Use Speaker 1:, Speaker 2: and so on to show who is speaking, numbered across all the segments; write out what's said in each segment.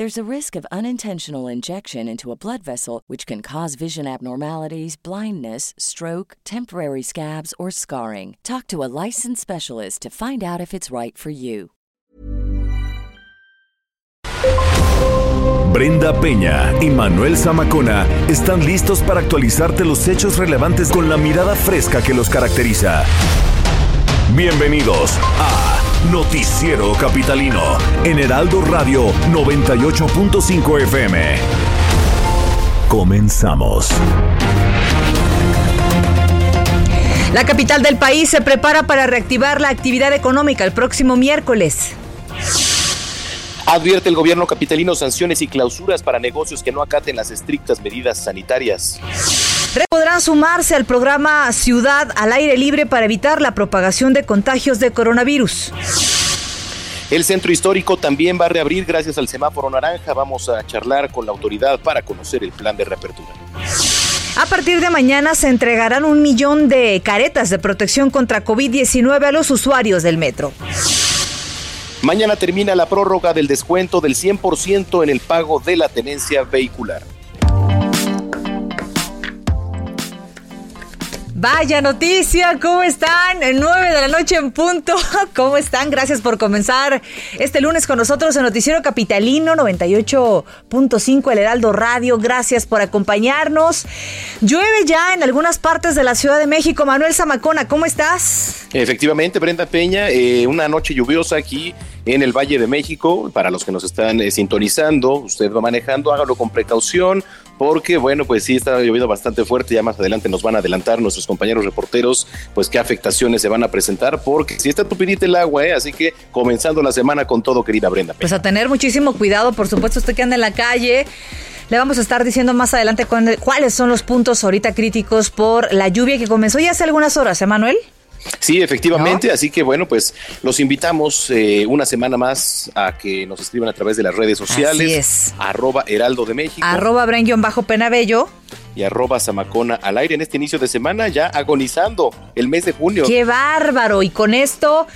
Speaker 1: There's a risk of unintentional injection into a blood vessel, which can cause vision abnormalities, blindness, stroke, temporary scabs, or scarring. Talk to a licensed specialist to find out if it's right for you.
Speaker 2: Brenda Peña y Manuel Zamacona están listos para actualizarte los hechos relevantes con la mirada fresca que los caracteriza. Bienvenidos a Noticiero Capitalino en Heraldo Radio 98.5 FM. Comenzamos.
Speaker 3: La capital del país se prepara para reactivar la actividad económica el próximo miércoles.
Speaker 4: Advierte el gobierno capitalino sanciones y clausuras para negocios que no acaten las estrictas medidas sanitarias.
Speaker 3: Podrán sumarse al programa Ciudad al aire libre para evitar la propagación de contagios de coronavirus.
Speaker 4: El centro histórico también va a reabrir gracias al semáforo naranja. Vamos a charlar con la autoridad para conocer el plan de reapertura.
Speaker 3: A partir de mañana se entregarán un millón de caretas de protección contra COVID-19 a los usuarios del metro.
Speaker 4: Mañana termina la prórroga del descuento del 100% en el pago de la tenencia vehicular.
Speaker 3: Vaya noticia, ¿cómo están? El 9 de la noche en punto. ¿Cómo están? Gracias por comenzar este lunes con nosotros en Noticiero Capitalino 98.5 El Heraldo Radio. Gracias por acompañarnos. Llueve ya en algunas partes de la Ciudad de México. Manuel Zamacona, ¿cómo estás?
Speaker 4: Efectivamente, Brenda Peña, eh, una noche lluviosa aquí en el Valle de México. Para los que nos están eh, sintonizando, usted va manejando, hágalo con precaución, porque bueno, pues sí está lloviendo bastante fuerte, ya más adelante nos van a adelantar nuestros compañeros reporteros, pues qué afectaciones se van a presentar, porque si está tupidita el agua, ¿eh? así que comenzando la semana con todo, querida Brenda.
Speaker 3: Pues a tener muchísimo cuidado, por supuesto, usted que anda en la calle. Le vamos a estar diciendo más adelante cuáles son los puntos ahorita críticos por la lluvia que comenzó ya hace algunas horas, ¿eh, Manuel?
Speaker 4: Sí, efectivamente. Así que bueno, pues los invitamos eh, una semana más a que nos escriban a través de las redes sociales.
Speaker 3: Así es.
Speaker 4: Arroba Heraldo de México.
Speaker 3: Arroba bajo penabello.
Speaker 4: Y arroba Zamacona al aire en este inicio de semana, ya agonizando el mes de junio.
Speaker 3: ¡Qué bárbaro! Y con esto.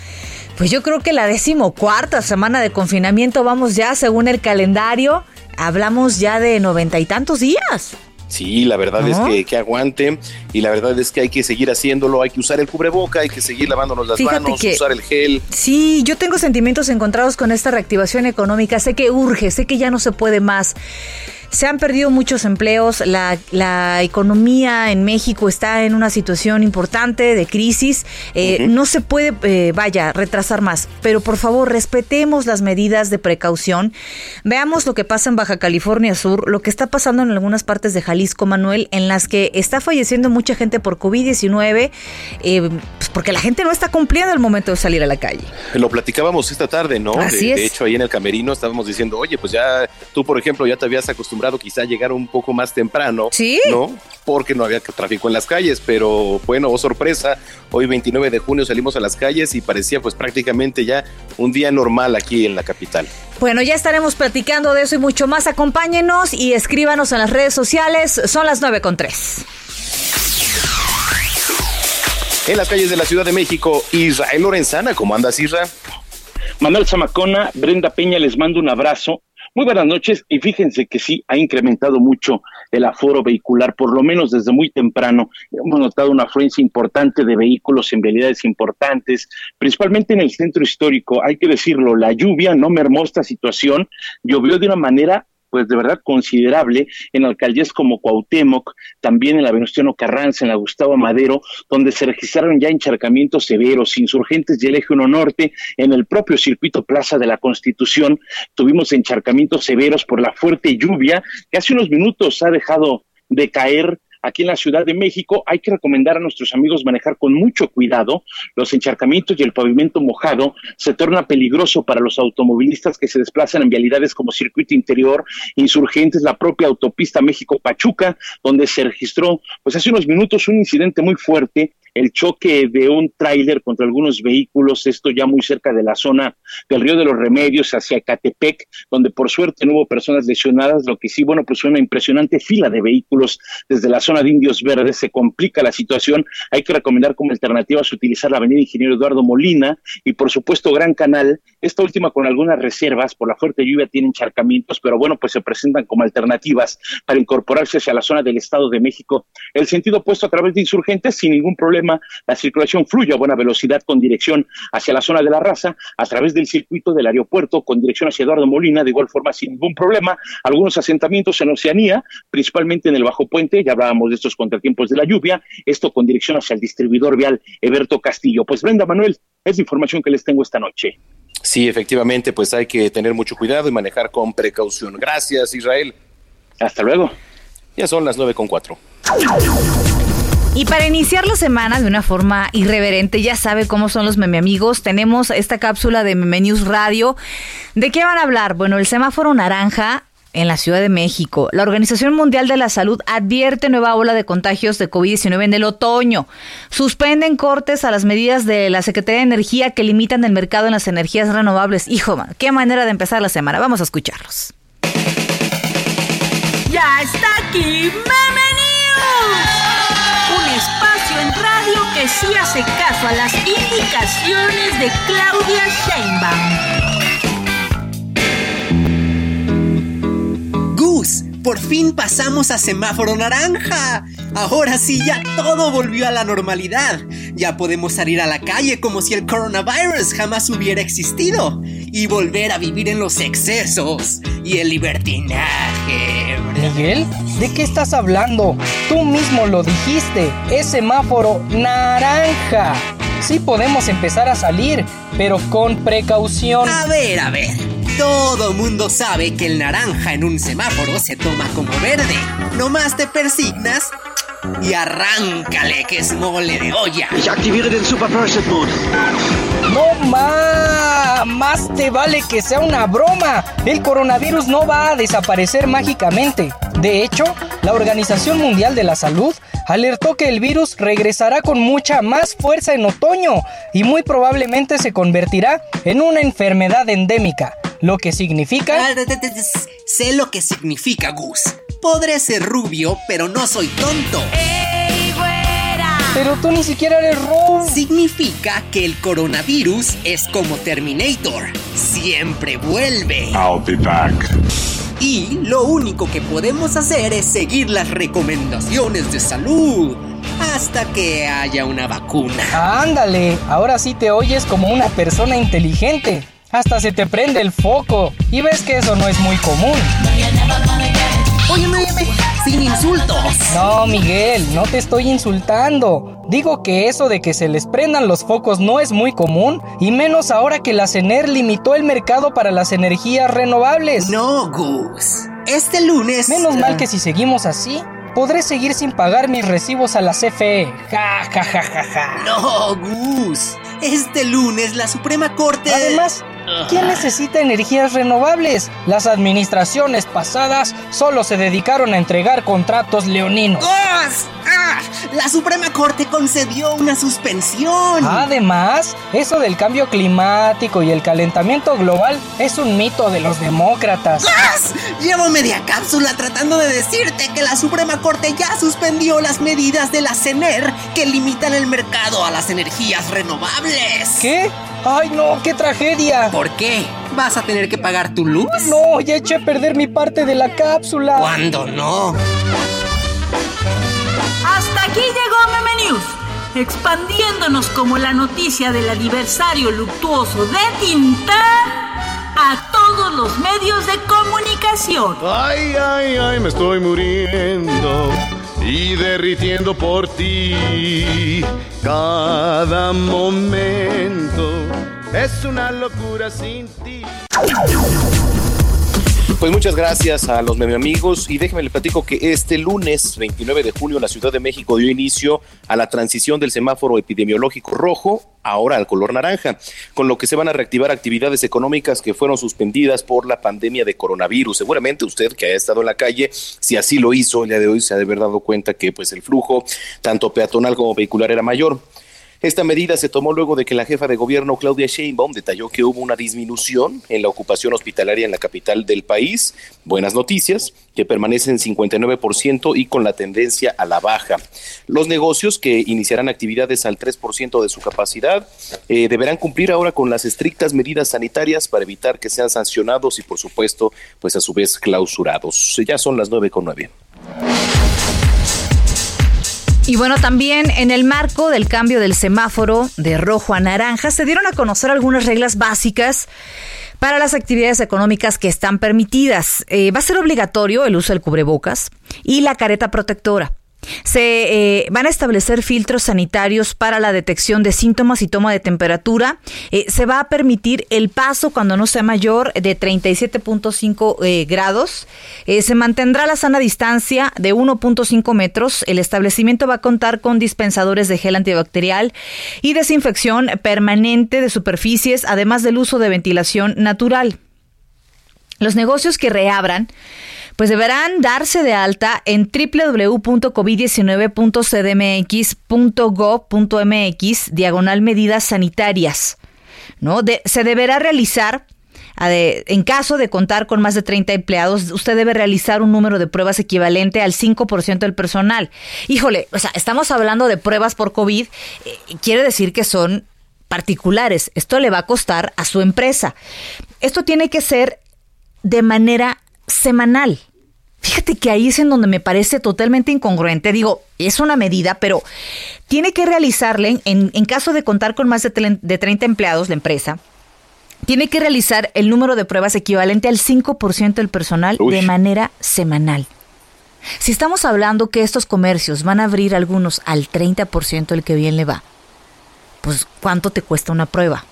Speaker 3: Pues yo creo que la decimocuarta semana de confinamiento vamos ya según el calendario. Hablamos ya de noventa y tantos días.
Speaker 4: Sí, la verdad es que, que, aguante y la verdad es que hay que seguir haciéndolo, hay que usar el cubreboca, hay que seguir lavándonos las manos, usar el gel.
Speaker 3: Sí, yo tengo sentimientos encontrados con esta reactivación económica, sé que urge, sé que ya no se puede más. Se han perdido muchos empleos, la, la, economía en México está en una situación importante de crisis, eh, no se puede, eh, vaya, retrasar más, pero por favor respetemos las medidas de precaución, veamos lo que pasa en Baja California Sur, lo que está pasando en algunas partes de Jalisco, Manuel, en las que está falleciendo mucha gente por COVID-19, eh, pues porque la gente no está cumpliendo el momento de salir a la calle.
Speaker 4: Lo platicábamos esta tarde, ¿no?
Speaker 3: Así
Speaker 4: de,
Speaker 3: es.
Speaker 4: de hecho, ahí en el camerino estábamos diciendo, oye, pues ya tú, por ejemplo, ya te habías acostumbrado quizá llegar un poco más temprano,
Speaker 3: ¿Sí?
Speaker 4: ¿no? Porque no había tráfico en las calles, pero bueno, oh sorpresa, hoy 29 de junio salimos a las calles y parecía pues prácticamente ya un día normal aquí en la capital.
Speaker 3: Bueno, ya estaremos platicando de eso y mucho más. Acompáñenos y escríbanos en las redes sociales. Son las 9 con 3.
Speaker 4: En las calles de la Ciudad de México, Israel Lorenzana, ¿cómo andas, Isra?
Speaker 5: Manuel Zamacona, Brenda Peña, les mando un abrazo muy buenas noches y fíjense que sí ha incrementado mucho el aforo vehicular, por lo menos desde muy temprano. Hemos notado una afluencia importante de vehículos en vialidades importantes, principalmente en el centro histórico. Hay que decirlo, la lluvia no mermó esta situación, llovió de una manera pues de verdad considerable en alcaldías como Cuauhtémoc, también en la Venustiano Carranza, en la Gustavo Madero, donde se registraron ya encharcamientos severos, insurgentes del eje 1 norte, en el propio circuito Plaza de la Constitución, tuvimos encharcamientos severos por la fuerte lluvia que hace unos minutos ha dejado de caer aquí en la Ciudad de México, hay que recomendar a nuestros amigos manejar con mucho cuidado. Los encharcamientos y el pavimento mojado se torna peligroso para los automovilistas que se desplazan en vialidades como Circuito Interior, Insurgentes, la propia autopista México-Pachuca, donde se registró, pues hace unos minutos, un incidente muy fuerte el choque de un tráiler contra algunos vehículos, esto ya muy cerca de la zona del Río de los Remedios hacia Catepec, donde por suerte no hubo personas lesionadas, lo que sí, bueno, pues una impresionante fila de vehículos desde la zona de Indios Verdes, se complica la situación, hay que recomendar como alternativas utilizar la avenida Ingeniero Eduardo Molina y por supuesto Gran Canal, esta última con algunas reservas, por la fuerte lluvia tiene encharcamientos, pero bueno, pues se presentan como alternativas para incorporarse hacia la zona del Estado de México. El sentido opuesto a través de insurgentes sin ningún problema la circulación fluye a buena velocidad con dirección hacia la zona de la raza, a través del circuito del aeropuerto con dirección hacia Eduardo Molina, de igual forma sin ningún problema. Algunos asentamientos en Oceanía, principalmente en el Bajo Puente, ya hablábamos de estos contratiempos de la lluvia, esto con dirección hacia el distribuidor vial Eberto Castillo. Pues Brenda Manuel, es la información que les tengo esta noche.
Speaker 4: Sí, efectivamente, pues hay que tener mucho cuidado y manejar con precaución. Gracias, Israel.
Speaker 5: Hasta luego.
Speaker 4: Ya son las nueve con cuatro.
Speaker 3: Y para iniciar la semana de una forma irreverente, ya sabe cómo son los meme amigos, tenemos esta cápsula de Meme News Radio. ¿De qué van a hablar? Bueno, el semáforo naranja en la Ciudad de México. La Organización Mundial de la Salud advierte nueva ola de contagios de COVID-19 en el otoño. Suspenden cortes a las medidas de la Secretaría de Energía que limitan el mercado en las energías renovables. Hijo, qué manera de empezar la semana. Vamos a escucharlos.
Speaker 6: Ya está aquí Meme radio que sí hace caso a las indicaciones de Claudia
Speaker 7: Sheinbaum. Por fin pasamos a semáforo naranja. Ahora sí, ya todo volvió a la normalidad. Ya podemos salir a la calle como si el coronavirus jamás hubiera existido. Y volver a vivir en los excesos y el libertinaje.
Speaker 8: Miguel, ¿de qué estás hablando? Tú mismo lo dijiste, es semáforo naranja. Sí podemos empezar a salir, pero con precaución.
Speaker 7: A ver, a ver. Todo mundo sabe que el naranja en un semáforo se toma como verde. Nomás te persignas y arráncale que es mole de olla.
Speaker 9: Ich aktiviere den Super Mode.
Speaker 8: No más, más te vale que sea una broma. El coronavirus no va a desaparecer mágicamente. De hecho, la Organización Mundial de la Salud alertó que el virus regresará con mucha más fuerza en otoño y muy probablemente se convertirá en una enfermedad endémica, lo que significa...
Speaker 7: Sé lo que significa, Gus. Podré ser rubio, pero no soy tonto.
Speaker 8: Pero tú ni siquiera eres rubio.
Speaker 7: Significa que el coronavirus es como Terminator. Siempre vuelve.
Speaker 10: I'll be back.
Speaker 7: Y lo único que podemos hacer es seguir las recomendaciones de salud hasta que haya una vacuna.
Speaker 8: Ándale, ahora sí te oyes como una persona inteligente. Hasta se te prende el foco y ves que eso no es muy común.
Speaker 7: Óyeme, óyeme, sin insultos.
Speaker 8: No, Miguel, no te estoy insultando. Digo que eso de que se les prendan los focos no es muy común, y menos ahora que la CENER limitó el mercado para las energías renovables.
Speaker 7: No, Gus. Este lunes...
Speaker 8: Menos mal que si seguimos así, podré seguir sin pagar mis recibos a la CFE. Ja, ja, ja, ja, ja.
Speaker 7: No, Gus. Este lunes la Suprema Corte...
Speaker 8: Además, ¿Quién necesita energías renovables? Las administraciones pasadas solo se dedicaron a entregar contratos leoninos.
Speaker 7: ¡Ah! La Suprema Corte concedió una suspensión.
Speaker 8: Además, eso del cambio climático y el calentamiento global es un mito de los demócratas.
Speaker 7: ¡Gas! Llevo media cápsula tratando de decirte que la Suprema Corte ya suspendió las medidas de la CENER que limitan el mercado a las energías renovables.
Speaker 8: ¿Qué? ¡Ay no! ¡Qué tragedia!
Speaker 7: ¿Por qué? ¿Vas a tener que pagar tu luz?
Speaker 8: No, ya eché a perder mi parte de la cápsula.
Speaker 7: ¿Cuándo no?
Speaker 6: Hasta aquí llegó Meme News, expandiéndonos como la noticia del aniversario luctuoso de Tintán a todo todos los medios de comunicación.
Speaker 10: Ay, ay, ay, me estoy muriendo y derritiendo por ti cada momento. Es una locura sin ti.
Speaker 4: Pues muchas gracias a los medio amigos y déjenme le platico que este lunes 29 de junio la Ciudad de México dio inicio a la transición del semáforo epidemiológico rojo ahora al color naranja, con lo que se van a reactivar actividades económicas que fueron suspendidas por la pandemia de coronavirus. Seguramente usted que haya estado en la calle, si así lo hizo el día de hoy, se ha de haber dado cuenta que pues el flujo tanto peatonal como vehicular era mayor. Esta medida se tomó luego de que la jefa de gobierno Claudia Sheinbaum detalló que hubo una disminución en la ocupación hospitalaria en la capital del país. Buenas noticias, que permanecen 59% y con la tendencia a la baja. Los negocios que iniciarán actividades al 3% de su capacidad eh, deberán cumplir ahora con las estrictas medidas sanitarias para evitar que sean sancionados y por supuesto, pues a su vez clausurados. Ya son las nueve con nueve.
Speaker 3: Y bueno, también en el marco del cambio del semáforo de rojo a naranja, se dieron a conocer algunas reglas básicas para las actividades económicas que están permitidas. Eh, va a ser obligatorio el uso del cubrebocas y la careta protectora. Se eh, van a establecer filtros sanitarios para la detección de síntomas y toma de temperatura. Eh, se va a permitir el paso cuando no sea mayor de 37.5 eh, grados. se mantendrá la sana distancia de 1.5 metros. El establecimiento va a contar con dispensadores de gel antibacterial y desinfección permanente de superficies, además del uso de ventilación natural. Los negocios que reabran pues deberán darse de alta en www.covid19.cdmx.gov.mx diagonal medidas sanitarias. ¿no? se deberá realizar en caso de contar con más de 30 empleados, usted debe realizar un número de pruebas equivalente al 5% del personal. Híjole, o sea, estamos hablando de pruebas por COVID, eh, quiere decir que son particulares. Esto le va a costar a su empresa. Esto tiene que ser de manera semanal. Fíjate que ahí es en donde me parece totalmente incongruente. Digo, es una medida, pero tiene que realizarle, en, caso de contar con más de, de 30 empleados la empresa, tiene que realizar el número de pruebas equivalente al 5% del personal de manera semanal. Si estamos hablando que estos comercios van a abrir algunos al 30% el que bien le va, pues ¿cuánto te cuesta una prueba?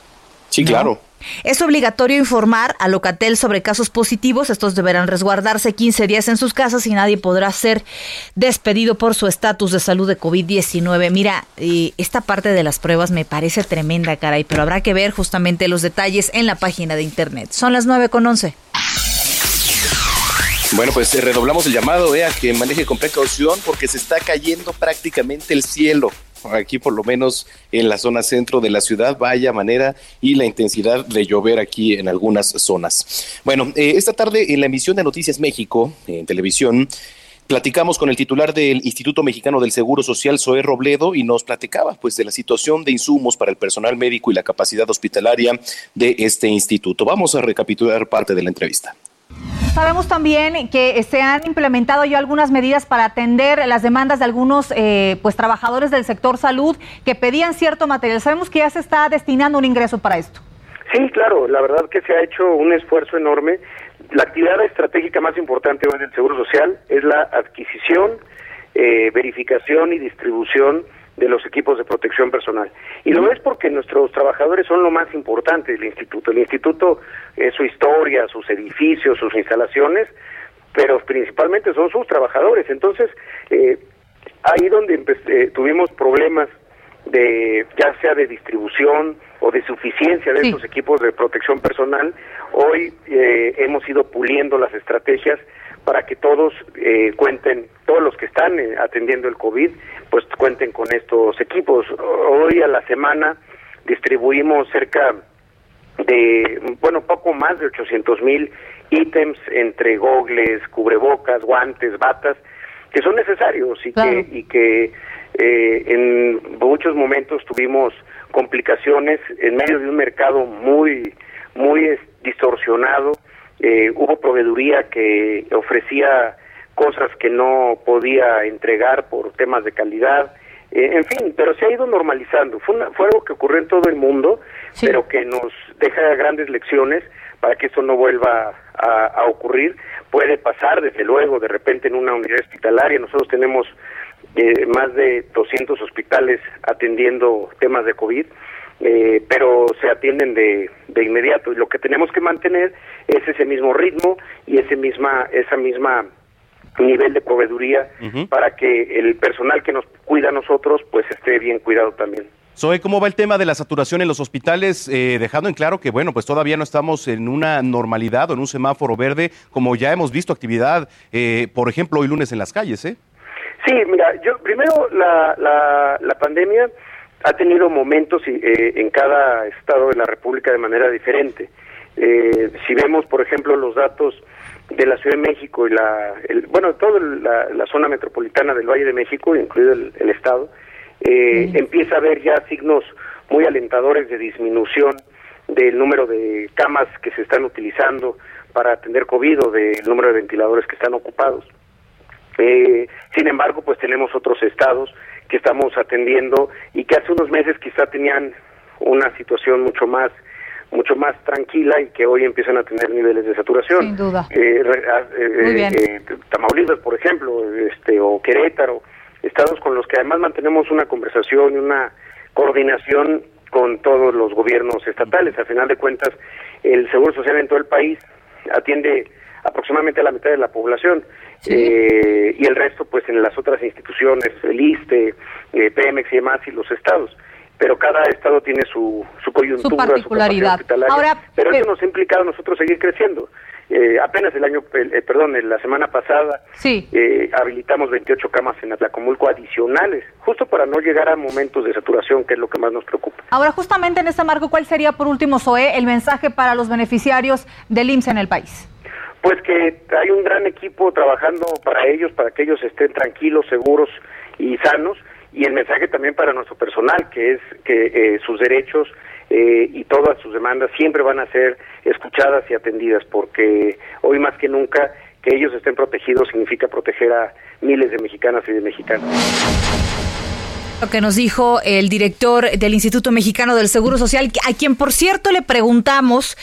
Speaker 4: Sí, claro.
Speaker 3: Es obligatorio informar a Locatel sobre casos positivos. Estos deberán resguardarse 15 días en sus casas y nadie podrá ser despedido por su estatus de salud de COVID-19. Mira, esta parte de las pruebas me parece tremenda, caray, pero habrá que ver justamente los detalles en la página de internet. Son las 9 con 11.
Speaker 4: Bueno, pues redoblamos el llamado eh, a que maneje con precaución porque se está cayendo prácticamente el cielo aquí por lo menos en la zona centro de la ciudad, vaya manera y la intensidad de llover aquí en algunas zonas. Bueno, eh, esta tarde en la emisión de Noticias México en televisión, Platicamos con el titular del Instituto Mexicano del Seguro Social, Zoé Robledo, y nos platicaba pues de la situación de insumos para el personal médico y la capacidad hospitalaria de este instituto. Vamos a recapitular parte de la entrevista.
Speaker 3: Sabemos también que se han implementado ya algunas medidas para atender las demandas de algunos eh, pues trabajadores del sector salud que pedían cierto material. Sabemos que ya se está destinando un ingreso para esto.
Speaker 11: Sí, claro, la verdad que se ha hecho un esfuerzo enorme. La actividad estratégica más importante hoy del Seguro Social es la adquisición, eh, verificación y distribución de los equipos de protección personal. Y lo es porque nuestros trabajadores son lo más importante del instituto. El instituto es su historia, sus edificios, sus instalaciones, pero principalmente son sus trabajadores. Entonces, eh, ahí donde eh, tuvimos problemas de ya sea de distribución o de suficiencia de estos equipos de protección personal, hoy eh, hemos ido puliendo las estrategias para que todos eh, cuenten, todos los que están eh, atendiendo el COVID, pues cuenten con estos equipos. Hoy a la semana distribuimos cerca de, bueno, poco más de 800 mil ítems entre gogles, cubrebocas, guantes, batas, que son necesarios y que, y que eh, en muchos momentos tuvimos complicaciones en medio de un mercado muy, muy distorsionado eh, hubo proveeduría que ofrecía cosas que no podía entregar por temas de calidad, eh, en fin, pero se ha ido normalizando. Fue, fue algo que ocurrió en todo el mundo, pero que nos deja grandes lecciones para que esto no vuelva a, ocurrir. Puede pasar, desde luego, de repente en una unidad hospitalaria. Nosotros tenemos eh, más de 200 hospitales atendiendo temas de COVID. Eh, pero se atienden de, de inmediato y lo que tenemos que mantener es ese mismo ritmo y ese misma esa misma nivel de proveeduría para que el personal que nos cuida a nosotros pues esté bien cuidado también.
Speaker 12: Zoe, ¿cómo va el tema de la saturación en los hospitales? Eh, dejando en claro que, bueno, pues todavía no estamos en una normalidad o en un semáforo verde, como ya hemos visto actividad, eh, por ejemplo, hoy lunes en las calles, ¿eh?
Speaker 11: Sí, mira, yo primero la, la, la pandemia ha tenido momentos eh, en cada estado de la República de manera diferente. Eh, si vemos, por ejemplo, los datos de la Ciudad de México y la, bueno, toda la, zona metropolitana del Valle de México, incluido el, estado, eh, empieza a haber ya signos muy alentadores de disminución del número de camas que se están utilizando para atender COVID o del número de ventiladores que están ocupados. Eh, sin embargo, pues tenemos otros estados que estamos atendiendo y que hace unos meses quizá tenían una situación mucho más mucho más tranquila y que hoy empiezan a tener niveles de saturación.
Speaker 3: Sin duda.
Speaker 11: Eh, eh, eh, Tamaulipas, por ejemplo, este o Querétaro, estados con los que además mantenemos una conversación y una coordinación con todos los gobiernos estatales. A final de cuentas, el Seguro Social en todo el país atiende aproximadamente a la mitad de la población eh, y el resto pues en las otras instituciones, el ISTE, eh, Pemex y demás y los estados. Pero cada estado tiene su, su coyuntura,
Speaker 3: su particularidad. Ahora,
Speaker 11: pero eso nos ha implicado a nosotros seguir creciendo. Eh, apenas el año, eh, perdón, la semana pasada
Speaker 3: sí.
Speaker 11: eh, habilitamos 28 camas en Atlacomulco adicionales, justo para no llegar a momentos de saturación, que es lo que más nos preocupa.
Speaker 3: Ahora, justamente en este marco, ¿cuál sería, por último, Zoe, el mensaje para los beneficiarios del IMSS en el país?
Speaker 11: Pues que hay un gran equipo trabajando para ellos, para que ellos estén tranquilos, seguros y sanos, y el mensaje también para nuestro personal, que es que eh, sus derechos eh, y todas sus demandas siempre van a ser escuchadas y atendidas, porque hoy más que nunca que ellos estén protegidos significa proteger a miles de mexicanas y de mexicanos.
Speaker 3: Lo que nos dijo el director del Instituto Mexicano del Seguro Social, a quien por cierto le preguntamos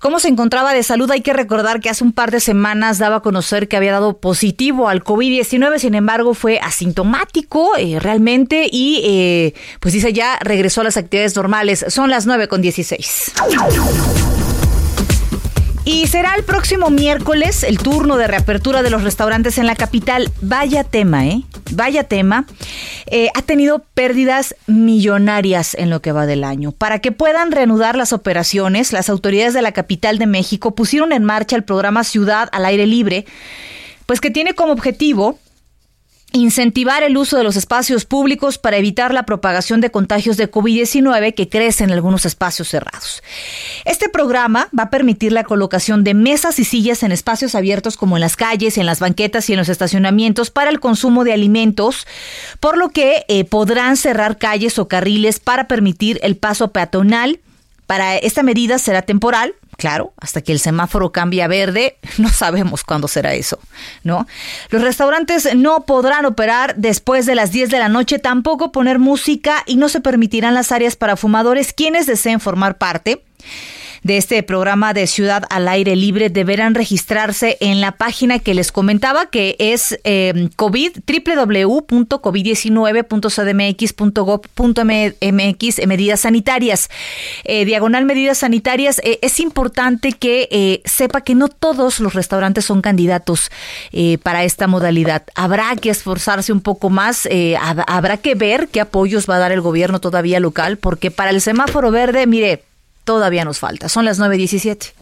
Speaker 3: cómo se encontraba de salud. Hay que recordar que hace un par de semanas daba a conocer que había dado positivo al COVID-19, sin embargo fue asintomático eh, realmente y eh, pues dice ya regresó a las actividades normales. Son las 9 con 16. Y será el próximo miércoles el turno de reapertura de los restaurantes en la capital. Vaya tema, ¿eh? Vaya tema. Eh, ha tenido pérdidas millonarias en lo que va del año. Para que puedan reanudar las operaciones, las autoridades de la capital de México pusieron en marcha el programa Ciudad al Aire Libre, pues que tiene como objetivo incentivar el uso de los espacios públicos para evitar la propagación de contagios de COVID-19 que crecen en algunos espacios cerrados. Este programa va a permitir la colocación de mesas y sillas en espacios abiertos como en las calles, en las banquetas y en los estacionamientos para el consumo de alimentos, por lo que eh, podrán cerrar calles o carriles para permitir el paso peatonal. Para esta medida será temporal, Claro, hasta que el semáforo cambie a verde, no sabemos cuándo será eso, ¿no? Los restaurantes no podrán operar después de las 10 de la noche, tampoco poner música y no se permitirán las áreas para fumadores quienes deseen formar parte de este programa de Ciudad al Aire Libre deberán registrarse en la página que les comentaba, que es eh, COVID, www.covid19.cdmx.gov.mx, medidas sanitarias. Eh, diagonal medidas sanitarias, eh, es importante que eh, sepa que no todos los restaurantes son candidatos para esta modalidad. Habrá que esforzarse un poco más, habrá que ver qué apoyos va a dar el gobierno todavía local, porque para el semáforo verde, mire, todavía nos falta. Son las 9.17.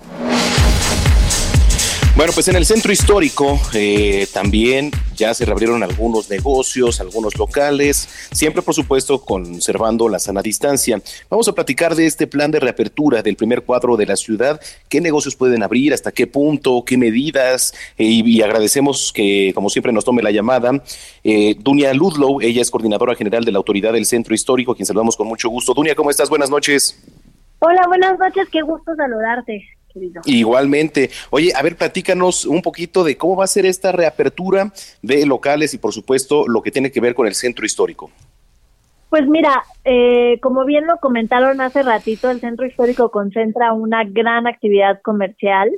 Speaker 4: Bueno, pues en el centro histórico eh, también ya se reabrieron algunos negocios, algunos locales, siempre por supuesto conservando la sana distancia. Vamos a platicar de este plan de reapertura del primer cuadro de la ciudad, qué negocios pueden abrir, hasta qué punto, qué medidas, eh, y, agradecemos que como siempre nos tome la llamada. Eh, Dunia Ludlow, ella es coordinadora general de la Autoridad del Centro Histórico, quien saludamos con mucho gusto. Dunia, ¿cómo estás? Buenas noches.
Speaker 13: Hola, buenas noches, qué gusto saludarte. Querido.
Speaker 4: Igualmente. Oye, a ver, platícanos un poquito de cómo va a ser esta reapertura de locales y, por supuesto, lo que tiene que ver con el centro histórico.
Speaker 13: Pues mira, eh, como bien lo comentaron hace ratito, el centro histórico concentra una gran actividad comercial.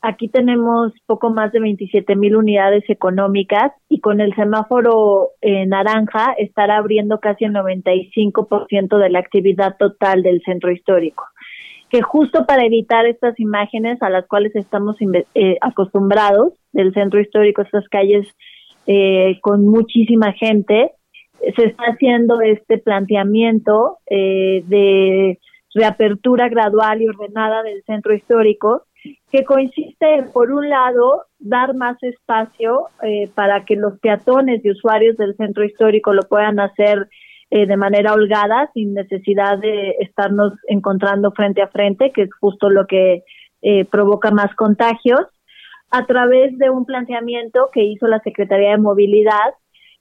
Speaker 13: Aquí tenemos poco más de 27 mil unidades económicas y con el semáforo eh, naranja estará abriendo casi el 95% de la actividad total del centro histórico. Que justo para evitar estas imágenes a las cuales estamos eh, acostumbrados del centro histórico, estas calles eh, con muchísima gente, se está haciendo este planteamiento eh, de reapertura gradual y ordenada del centro histórico, que consiste en, por un lado, dar más espacio eh, para que los peatones y usuarios del centro histórico lo puedan hacer eh, de manera holgada, sin necesidad de estarnos encontrando frente a frente, que es justo lo que provoca más contagios, a través de un planteamiento que hizo la Secretaría de Movilidad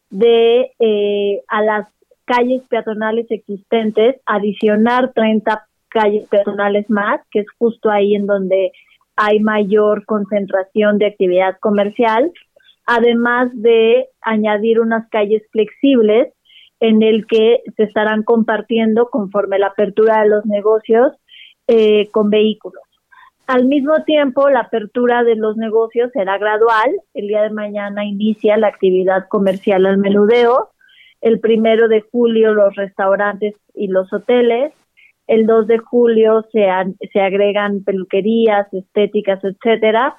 Speaker 13: de eh, a las calles peatonales existentes adicionar 30 calles peatonales más, que es justo ahí en donde hay mayor concentración de actividad comercial, además de añadir unas calles flexibles en el que se estarán compartiendo conforme la apertura de los negocios eh, con vehículos. Al mismo tiempo, la apertura de los negocios será gradual. El día de mañana inicia la actividad comercial al menudeo. El primero de julio los restaurantes y los hoteles. El 2 de julio se, se agregan peluquerías, estéticas, etcétera.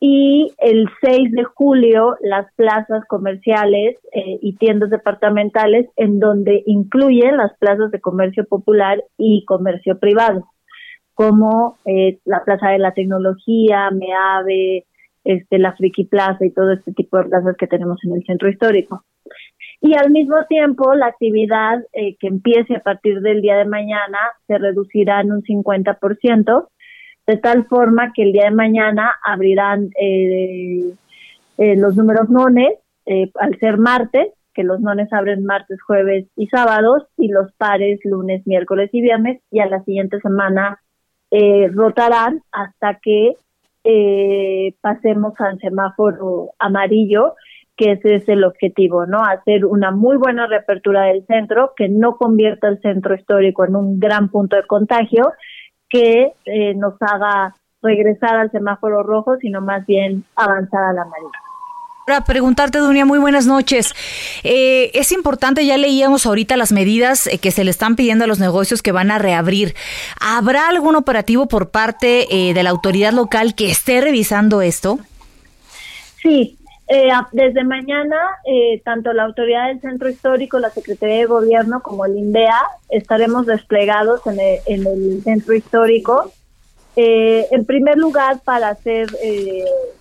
Speaker 13: Y el 6 de julio las plazas comerciales eh, y tiendas departamentales en donde incluyen las plazas de comercio popular y comercio privado como eh, la Plaza de la Tecnología, MEAVE, este, la Friki Plaza y todo este tipo de plazas que tenemos en el centro histórico. Y al mismo tiempo, la actividad eh, que empiece a partir del día de mañana se reducirá en un 50%, de tal forma que el día de mañana abrirán eh, los números nones, al ser martes, que los nones abren martes, jueves y sábados, y los pares lunes, miércoles y viernes, y a la siguiente semana eh, rotarán hasta que eh, pasemos al semáforo amarillo, que ese es el objetivo, ¿no? Hacer una muy buena reapertura del centro, que no convierta el centro histórico en un gran punto de contagio, que eh, nos haga regresar al semáforo rojo, sino más bien avanzar al amarillo.
Speaker 3: Para preguntarte, Dunia, muy buenas noches. Eh, es importante, ya leíamos ahorita las medidas eh, que se le están pidiendo a los negocios que van a reabrir. ¿Habrá algún operativo por parte eh, de la autoridad local que esté revisando esto?
Speaker 13: Sí, desde mañana, tanto la autoridad del centro histórico, la Secretaría de Gobierno como el INDEA estaremos desplegados en el, centro histórico. en primer lugar, para hacer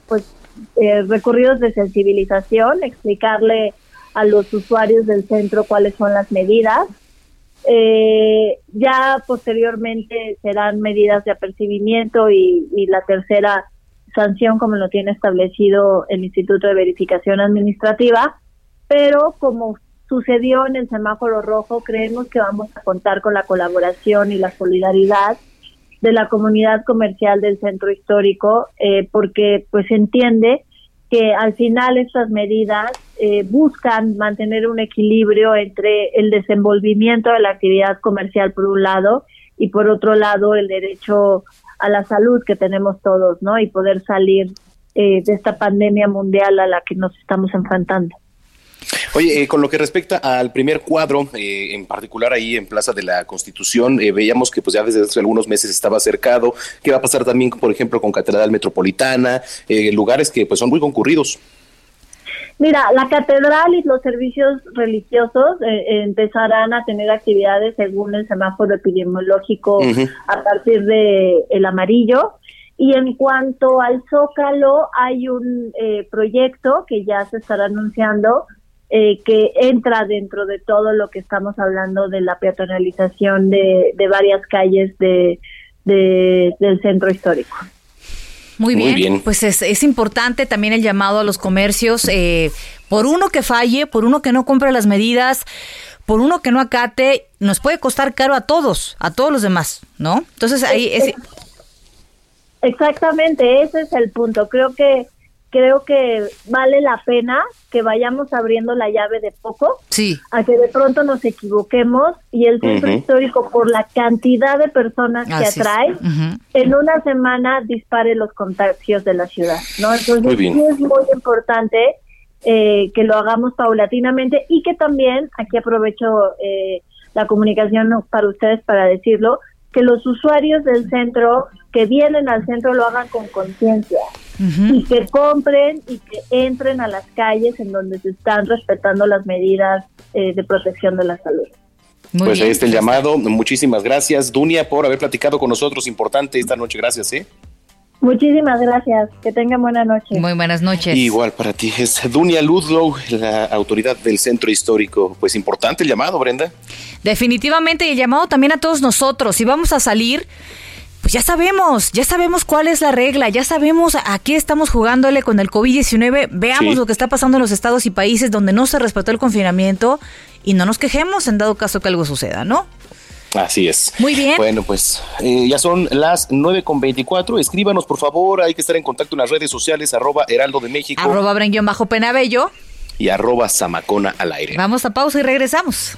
Speaker 13: pues eh, recorridos de sensibilización, explicarle a los usuarios del centro cuáles son las medidas. Eh, ya posteriormente serán medidas de apercibimiento y la tercera sanción como lo tiene establecido el Instituto de Verificación Administrativa, pero como sucedió en el semáforo rojo, creemos que vamos a contar con la colaboración y la solidaridad de la comunidad comercial del centro histórico, eh, porque pues entiende que al final estas medidas eh, buscan mantener un equilibrio entre el desenvolvimiento de la actividad comercial por un lado y por otro lado el derecho a la salud que tenemos todos, ¿no? Y poder salir eh, de esta pandemia mundial a la que nos estamos enfrentando.
Speaker 4: Oye, eh, con lo que respecta al primer cuadro, eh, en particular ahí en Plaza de la Constitución, eh, veíamos que pues ya desde hace algunos meses estaba cercado. ¿Qué va a pasar también, por ejemplo, con Catedral Metropolitana, lugares que pues son muy concurridos?
Speaker 13: Mira, la catedral y los servicios religiosos empezarán a tener actividades según el semáforo epidemiológico a partir de el amarillo. Y en cuanto al Zócalo, hay un proyecto que ya se estará anunciando eh, que entra dentro de todo lo que estamos hablando de la peatonalización de, varias calles de, del centro histórico.
Speaker 3: Muy bien, pues es, es, importante también el llamado a los comercios, eh, por uno que falle, por uno que no cumpla las medidas, por uno que no acate, nos puede costar caro a todos, a todos los demás, ¿no? Entonces ahí es...
Speaker 13: Exactamente, ese es el punto. Creo que creo que vale la pena que vayamos abriendo la llave de poco,
Speaker 3: sí.
Speaker 13: a que de pronto nos equivoquemos y el centro histórico, por la cantidad de personas que
Speaker 3: Así
Speaker 13: atrae, en una semana dispare los contagios de la ciudad, ¿no? Entonces
Speaker 4: Muy bien.
Speaker 13: es muy importante eh, que lo hagamos paulatinamente y que también, aquí aprovecho eh, la comunicación para ustedes para decirlo, que los usuarios del centro que vienen al centro lo hagan con conciencia y que compren y que entren a las calles en donde se están respetando las medidas eh, de protección de la salud.
Speaker 4: pues ahí está el llamado. Muchísimas gracias, Dunia, por haber platicado con nosotros. Importante esta noche. Gracias, ¿eh?
Speaker 13: Muchísimas gracias. Que tengan buena noche.
Speaker 3: Muy buenas noches.
Speaker 4: Igual para ti. Es Dunia Ludlow, la autoridad del centro histórico. Pues importante el llamado, Brenda.
Speaker 3: Definitivamente, y el llamado también a todos nosotros. Si vamos a salir, pues ya sabemos, ya sabemos cuál es la regla, ya sabemos a qué estamos jugándole con el COVID-19. Veamos
Speaker 4: Sí.
Speaker 3: lo que está pasando en los estados y países donde no se respetó el confinamiento y no nos quejemos en dado caso que algo suceda, ¿no?
Speaker 4: Así es.
Speaker 3: Muy bien.
Speaker 4: Bueno, pues eh, ya son las 9.24. Escríbanos, por favor. Hay que estar en contacto en las redes sociales, arroba Heraldo de México
Speaker 3: Arroba Brenguión bajo Penabello.
Speaker 4: y arroba Zamacona al aire.
Speaker 3: Vamos a pausa y regresamos.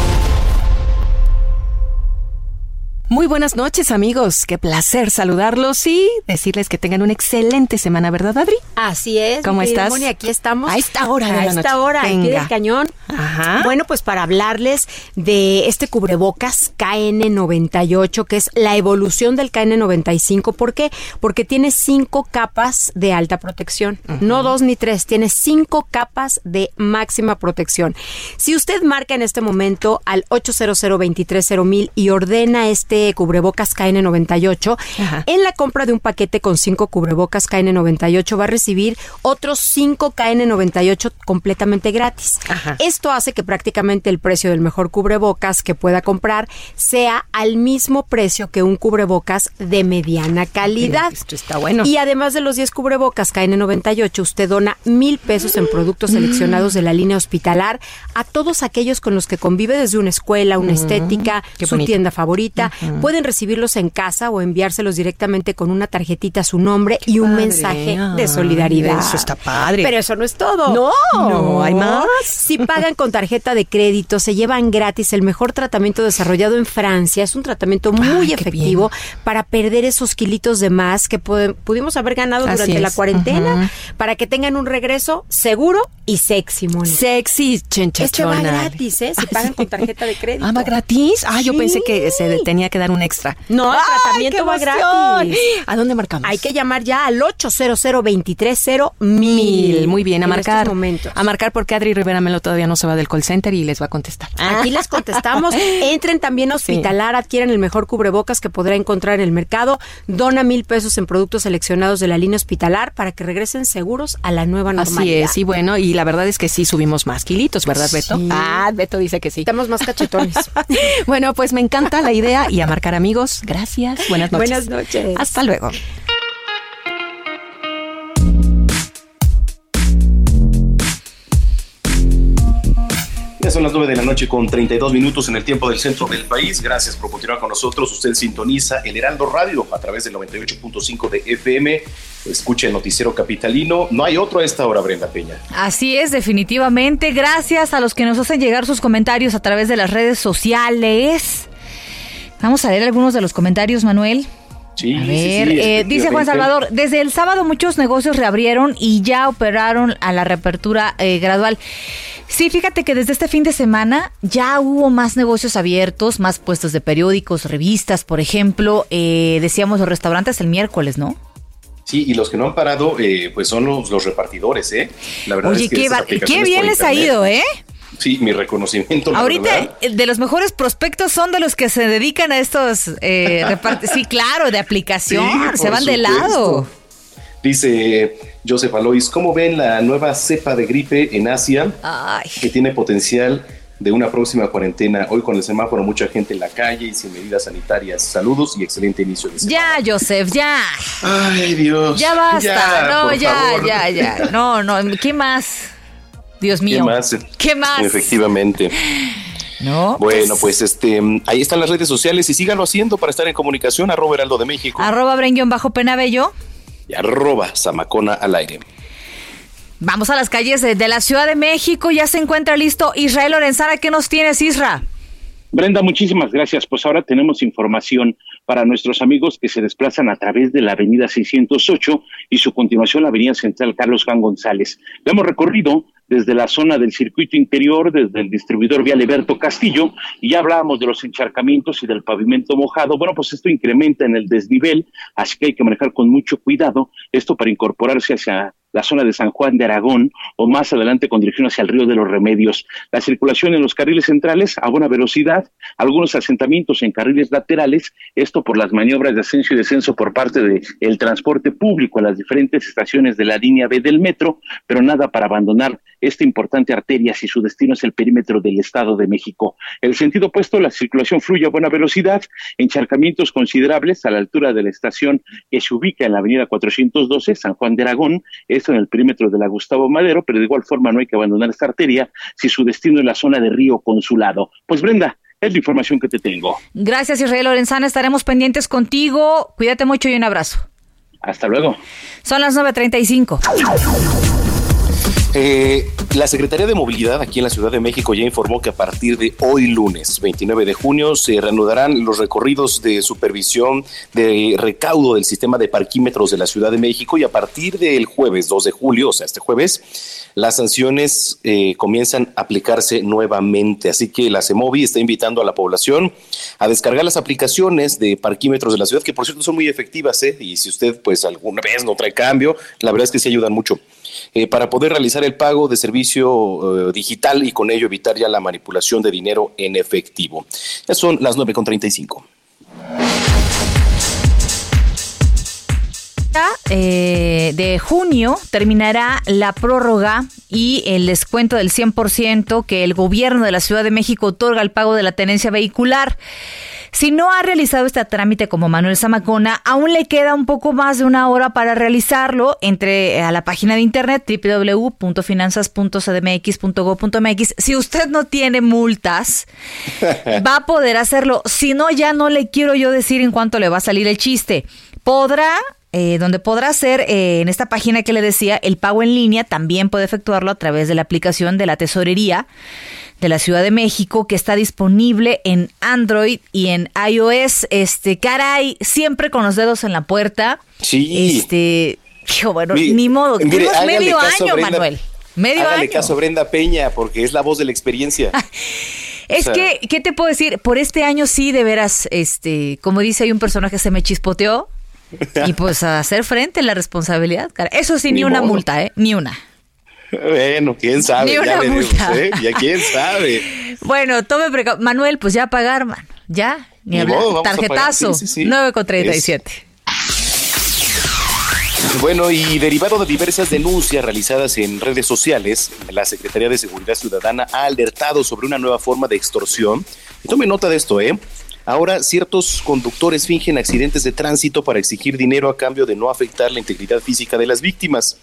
Speaker 14: Muy buenas noches amigos, qué placer saludarlos y decirles que tengan una excelente semana, ¿verdad Adri?
Speaker 15: Así es.
Speaker 14: ¿Cómo estás?
Speaker 15: Moni, aquí estamos.
Speaker 14: A esta hora de
Speaker 15: A
Speaker 14: la
Speaker 15: esta
Speaker 14: noche.
Speaker 15: hora, aquí
Speaker 14: Venga.
Speaker 15: del cañón.
Speaker 14: Ajá.
Speaker 15: Bueno, pues para hablarles de este cubrebocas KN98, que es la evolución del KN95. ¿Por qué? Porque tiene cinco capas de alta protección. No dos ni tres, tiene cinco capas de máxima protección. Si usted marca en este momento al 800 230 y ordena este cubrebocas KN98,
Speaker 14: Ajá.
Speaker 15: en la compra de un paquete con cinco cubrebocas KN98 va a recibir otros cinco KN98 completamente gratis. Esto hace que prácticamente el precio del mejor cubrebocas que pueda comprar sea al mismo precio que un cubrebocas de mediana calidad.
Speaker 14: Esto está bueno.
Speaker 15: Y además de los 10 cubrebocas KN98, usted dona mil pesos en productos seleccionados de la línea hospitalar a todos aquellos con los que convive desde una escuela, una
Speaker 14: Mm,
Speaker 15: estética,
Speaker 14: qué
Speaker 15: su
Speaker 14: bonito.
Speaker 15: tienda favorita. Pueden recibirlos en casa o enviárselos directamente con una tarjetita a su nombre y un
Speaker 14: padre.
Speaker 15: mensaje de solidaridad.
Speaker 14: eso está padre.
Speaker 15: Pero eso no es todo.
Speaker 14: No, no, hay más.
Speaker 15: Si pagan con tarjeta de crédito, se llevan gratis el mejor tratamiento desarrollado en Francia. Es un tratamiento muy
Speaker 14: Ay, qué
Speaker 15: efectivo para perder esos kilitos de más que pudimos haber ganado
Speaker 14: Así
Speaker 15: durante la cuarentena para que tengan un regreso seguro y sexy, Moni.
Speaker 14: Sexy,
Speaker 15: Este
Speaker 14: chenchachona.
Speaker 15: va gratis, ¿eh? Si pagan con tarjeta de crédito.
Speaker 14: Ah, ¿va gratis? Ah, yo pensé que se tenía que dar un extra.
Speaker 15: No, el
Speaker 14: ¡Ay,
Speaker 15: tratamiento va gratis.
Speaker 14: ¿A dónde marcamos?
Speaker 15: Hay que llamar ya al 800 230
Speaker 14: Mil, muy bien, a
Speaker 15: en
Speaker 14: marcar.
Speaker 15: estos momentos.
Speaker 14: A marcar porque Adri Rivera Melo todavía no se va del call center y les va a contestar.
Speaker 15: Aquí les contestamos. Entren también a Hospitalar, adquieran el mejor cubrebocas que podrá encontrar en el mercado. Dona mil pesos en productos seleccionados de la línea Hospitalar para que regresen seguros a la nueva normalidad.
Speaker 14: Así es, y bueno, y la verdad es que sí subimos más kilitos, ¿verdad, Beto?
Speaker 15: Sí.
Speaker 14: Ah, Beto dice que sí.
Speaker 15: Estamos más cachetones.
Speaker 14: bueno, pues me encanta la idea y a marcar amigos. Gracias. Buenas noches.
Speaker 15: Buenas noches.
Speaker 14: Hasta luego.
Speaker 4: Son las 9 de la noche con 32 minutos en el tiempo del centro del país. Gracias por continuar con nosotros. Usted sintoniza el Heraldo Radio a través del 98.5 de FM. Escucha el noticiero capitalino. No hay otro a esta hora, Brenda Peña.
Speaker 3: Así es, definitivamente. Gracias a los que nos hacen llegar sus comentarios a través de las redes sociales. Vamos a leer algunos de los comentarios, Manuel.
Speaker 4: Sí,
Speaker 3: A ver,
Speaker 4: sí,
Speaker 3: eh, dice Juan. Salvador, desde el sábado muchos negocios reabrieron y ya operaron a la reapertura eh, gradual. Sí, fíjate que desde este fin de semana ya hubo más negocios abiertos, más puestos de periódicos, revistas, por ejemplo. Eh, decíamos los restaurantes el miércoles, ¿no?
Speaker 4: Sí, y los que no han parado, eh, pues son los, los repartidores, ¿eh?
Speaker 3: La verdad Oye, es que qué, qué bien les ha ido, ¿eh?
Speaker 4: Sí, mi reconocimiento.
Speaker 3: Ahorita de los mejores prospectos son de los que se dedican a estos eh, Sí, claro, de aplicación. se van de lado.
Speaker 4: Dice Joseph Alois, ¿cómo ven la nueva cepa de gripe en Asia que tiene potencial de una próxima cuarentena? Hoy con el semáforo mucha gente en la calle y sin medidas sanitarias. Saludos y excelente inicio de
Speaker 3: semana. Ya, Joseph, ya.
Speaker 4: Ay, Dios.
Speaker 3: Ya basta. no, ya, ya, ya. No, no, ¿qué más? Dios mío.
Speaker 4: ¿Qué más?
Speaker 3: ¿Qué más?
Speaker 4: Efectivamente.
Speaker 3: No,
Speaker 4: bueno, pues, pues, este, ahí están las redes sociales y síganlo haciendo para estar en comunicación. Arroba Heraldo de México.
Speaker 3: Arroba Bajo Penabello.
Speaker 4: Y arroba Zamacona al aire.
Speaker 3: Vamos a las calles de, de, la Ciudad de México. Ya se encuentra listo Israel Lorenzana. ¿Qué nos tienes, Isra?
Speaker 5: Brenda, muchísimas gracias. Pues ahora tenemos información para nuestros amigos que se desplazan a través de la avenida 608 y su continuación la avenida central Carlos Juan González. Lo hemos recorrido desde la zona del circuito interior, desde el distribuidor Vial Eberto Castillo, y ya hablábamos de los encharcamientos y del pavimento mojado. Bueno, pues esto incrementa en el desnivel, así que hay que manejar con mucho cuidado esto para incorporarse hacia la zona de San Juan de Aragón o más adelante con dirección hacia el río de los Remedios. La circulación en los carriles centrales a buena velocidad, algunos asentamientos en carriles laterales, esto por las maniobras de ascenso y descenso por parte del transporte público a las diferentes estaciones de la línea B del metro, pero nada para abandonar esta importante arteria si su destino es el perímetro del Estado de México. En el sentido opuesto, la circulación fluye a buena velocidad, encharcamientos considerables a la altura de la estación que se ubica en la avenida 412, San Juan de Aragón, esto en el perímetro de la Gustavo Madero, pero de igual forma no hay que abandonar esta arteria si su destino es la zona de Río Consulado. Pues Brenda, es la información que te tengo.
Speaker 3: Gracias Israel Lorenzana, estaremos pendientes contigo. Cuídate mucho y un abrazo.
Speaker 5: Hasta luego.
Speaker 3: Son las 9.35.
Speaker 4: Eh, la Secretaría de Movilidad aquí en la Ciudad de México ya informó que a partir de hoy lunes 29 de junio se reanudarán los recorridos de supervisión de recaudo del sistema de parquímetros de la Ciudad de México y a partir del jueves 2 de julio, o sea, este jueves, las sanciones eh, comienzan a aplicarse nuevamente. Así que la CEMOVI está invitando a la población a descargar las aplicaciones de parquímetros de la ciudad, que por cierto son muy efectivas, ¿eh? y si usted pues alguna vez no trae cambio, la verdad es que sí ayudan mucho. Eh, para poder realizar el pago de servicio eh, digital y con ello evitar ya la manipulación de dinero en efectivo. Ya son las 9.35.
Speaker 3: Eh, de junio terminará la prórroga y el descuento del 100% que el gobierno de la Ciudad de México otorga al pago de la tenencia vehicular. Si no ha realizado este trámite como Manuel Zamacona, aún le queda un poco más de una hora para realizarlo. Entre a la página de internet www.finanzas.cdmx.go.mx. Si usted no tiene multas, va a poder hacerlo. Si no, ya no le quiero yo decir en cuánto le va a salir el chiste. Podrá eh, donde podrá hacer eh, en esta página que le decía el pago en línea, también puede efectuarlo a través de la aplicación de la tesorería de la Ciudad de México que está disponible en Android y en iOS. Este, caray, siempre con los dedos en la puerta.
Speaker 4: Sí.
Speaker 3: Este, bueno, ni modo. Tuvimos medio año, Manuel. Medio
Speaker 4: hágale caso a Brenda Peña porque es la voz de la experiencia.
Speaker 3: es que, ¿qué te puedo decir? Por este año sí, de veras, este, como dice, hay un personaje que se me chispoteó. y pues a hacer frente a la responsabilidad, cara. Eso sí, ni, una multa, ¿eh? Ni una.
Speaker 4: Bueno, quién sabe, ya veremos, ¿eh? Ya quién sabe.
Speaker 3: bueno, tome precaución. Manuel, pues ya pagar, man. Ya, ni, hablar. Tarjetazo, sí, sí, 9,37.
Speaker 4: Bueno, y derivado de diversas denuncias realizadas en redes sociales, la Secretaría de Seguridad Ciudadana ha alertado sobre una nueva forma de extorsión. Y tome nota de esto, ¿eh? Ahora, ciertos conductores fingen accidentes de tránsito para exigir dinero a cambio de no afectar la integridad física de las víctimas.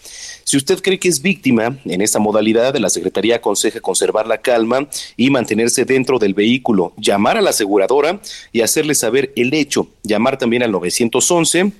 Speaker 4: Si usted cree que es víctima en esta modalidad, la Secretaría aconseja conservar la calma y mantenerse dentro del vehículo, llamar a la aseguradora y hacerle saber el hecho, llamar también al 911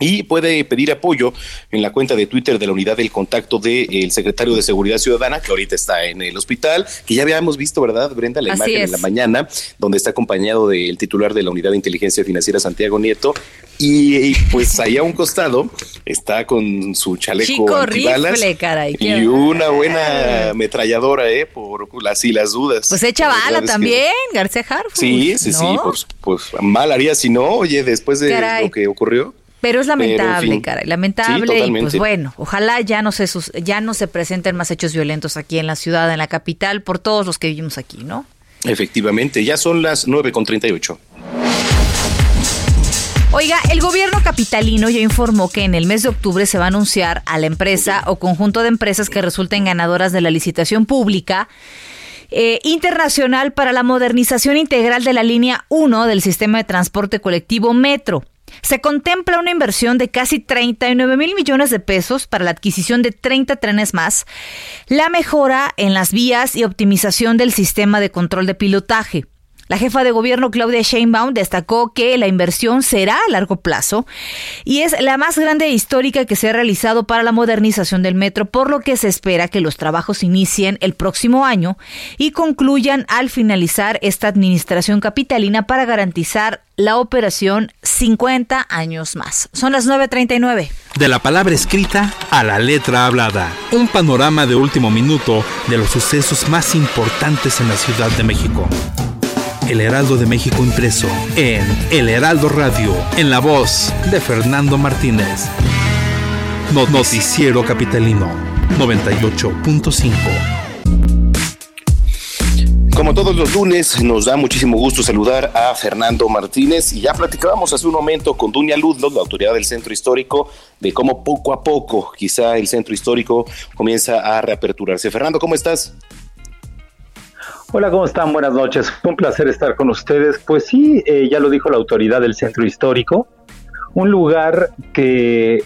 Speaker 4: y puede pedir apoyo en la cuenta de Twitter de la unidad del contacto del secretario de Seguridad Ciudadana, que ahorita está en el hospital, que ya habíamos visto, ¿verdad, Brenda? La imagen en la mañana, donde está acompañado del titular de la unidad de inteligencia financiera, Santiago Nieto, y, pues ahí a un costado está con su chaleco
Speaker 3: Chico antibalas
Speaker 4: caray, y una buena ametralladora, ¿eh? Por así las dudas.
Speaker 3: Pues echa bala también, García Harfus.
Speaker 4: Sí, sí, sí, pues, pues, mal haría si no, oye, después de lo que ocurrió.
Speaker 3: Pero es lamentable, caray, lamentable y pues bueno, ojalá ya no se ya no se presenten más hechos violentos aquí en la ciudad, en la capital, por todos los que vivimos aquí, ¿no?
Speaker 4: Efectivamente, ya son las nueve con ocho.
Speaker 3: Oiga, el gobierno capitalino ya informó que en el mes de octubre se va a anunciar a la empresa o conjunto de empresas que resulten ganadoras de la licitación pública eh, internacional para la modernización integral de la línea 1 del sistema de transporte colectivo Metro. Se contempla una inversión de casi 39 mil millones de pesos para la adquisición de 30 trenes más, la mejora en las vías y optimización del sistema de control de pilotaje. La jefa de gobierno Claudia Sheinbaum destacó que la inversión será a largo plazo y es la más grande e histórica que se ha realizado para la modernización del metro, por lo que se espera que los trabajos inicien el próximo año y concluyan al finalizar esta administración capitalina para garantizar la operación 50 años más. Son las 9.39.
Speaker 16: De la palabra escrita a la letra hablada. Un panorama de último minuto de los sucesos más importantes en la Ciudad de México. El Heraldo de México impreso en El Heraldo Radio, en la voz de Fernando Martínez. Noticiero Capitalino 98.5.
Speaker 4: Como todos los lunes, nos da muchísimo gusto saludar a Fernando Martínez y ya platicábamos hace un momento con Dunia Ludlow, la autoridad del centro histórico, de cómo poco a poco quizá el centro histórico comienza a reaperturarse. Fernando, ¿cómo estás?
Speaker 17: Hola, ¿cómo están? Buenas noches. un placer estar con ustedes. Pues sí, eh, ya lo dijo la autoridad del centro histórico, un lugar que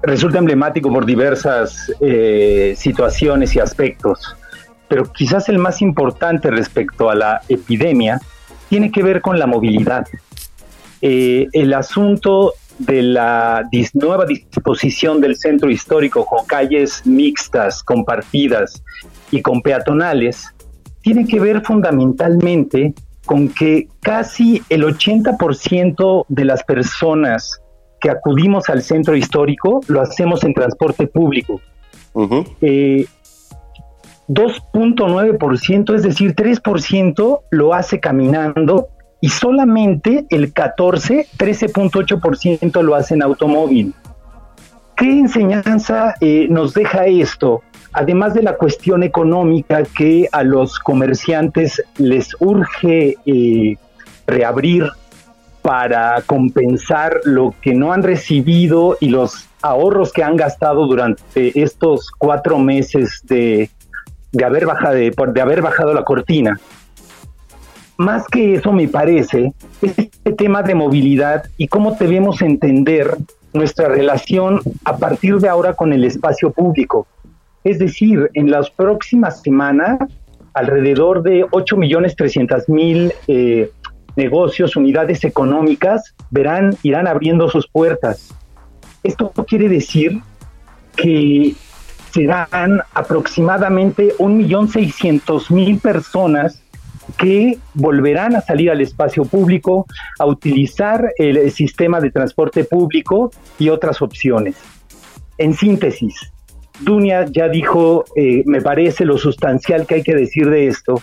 Speaker 17: resulta emblemático por diversas eh, situaciones y aspectos, pero quizás el más importante respecto a la epidemia tiene que ver con la movilidad. Eh, el asunto de la nueva disposición del centro histórico con calles mixtas, compartidas y con peatonales, tiene que ver fundamentalmente con que casi el 80% de las personas que acudimos al centro histórico lo hacemos en transporte público. 2.9%, eh, es decir, 3% lo hace caminando y solamente el 14, 13.8% lo hace en automóvil. ¿Qué enseñanza eh, nos deja esto? Además de la cuestión económica que a los comerciantes les urge eh, reabrir para compensar lo que no han recibido y los ahorros que han gastado durante estos cuatro meses de, haber, bajado, de, de haber bajado la cortina. Más que eso me parece, este tema de movilidad y cómo debemos entender nuestra relación a partir de ahora con el espacio público es decir, en las próximas semanas, alrededor de 8 millones 300 mil eh, negocios, unidades económicas, verán, irán abriendo sus puertas. Esto quiere decir que serán aproximadamente 1.600.000 personas que volverán a salir al espacio público, a utilizar el sistema de transporte público y otras opciones. En síntesis, Dunia ya dijo, eh, me parece lo sustancial que hay que decir de esto,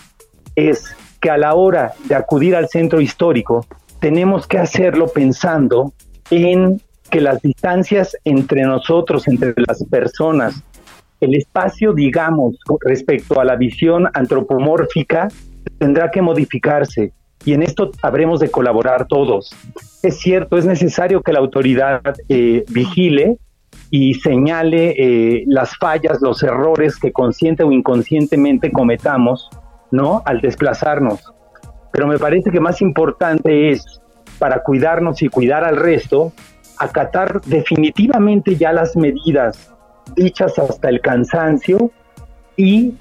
Speaker 17: es que a la hora de acudir al centro histórico, tenemos que hacerlo pensando en que las distancias entre nosotros, entre las personas, el espacio, digamos, respecto a la visión antropomórfica, tendrá que modificarse. Y en esto habremos de colaborar todos. Es cierto, es necesario que la autoridad eh, vigile y señale eh, las fallas, los errores que consciente o inconscientemente cometamos, ¿no? Al desplazarnos. Pero me parece que más importante es, para cuidarnos y cuidar al resto, acatar definitivamente ya las medidas dichas hasta el cansancio y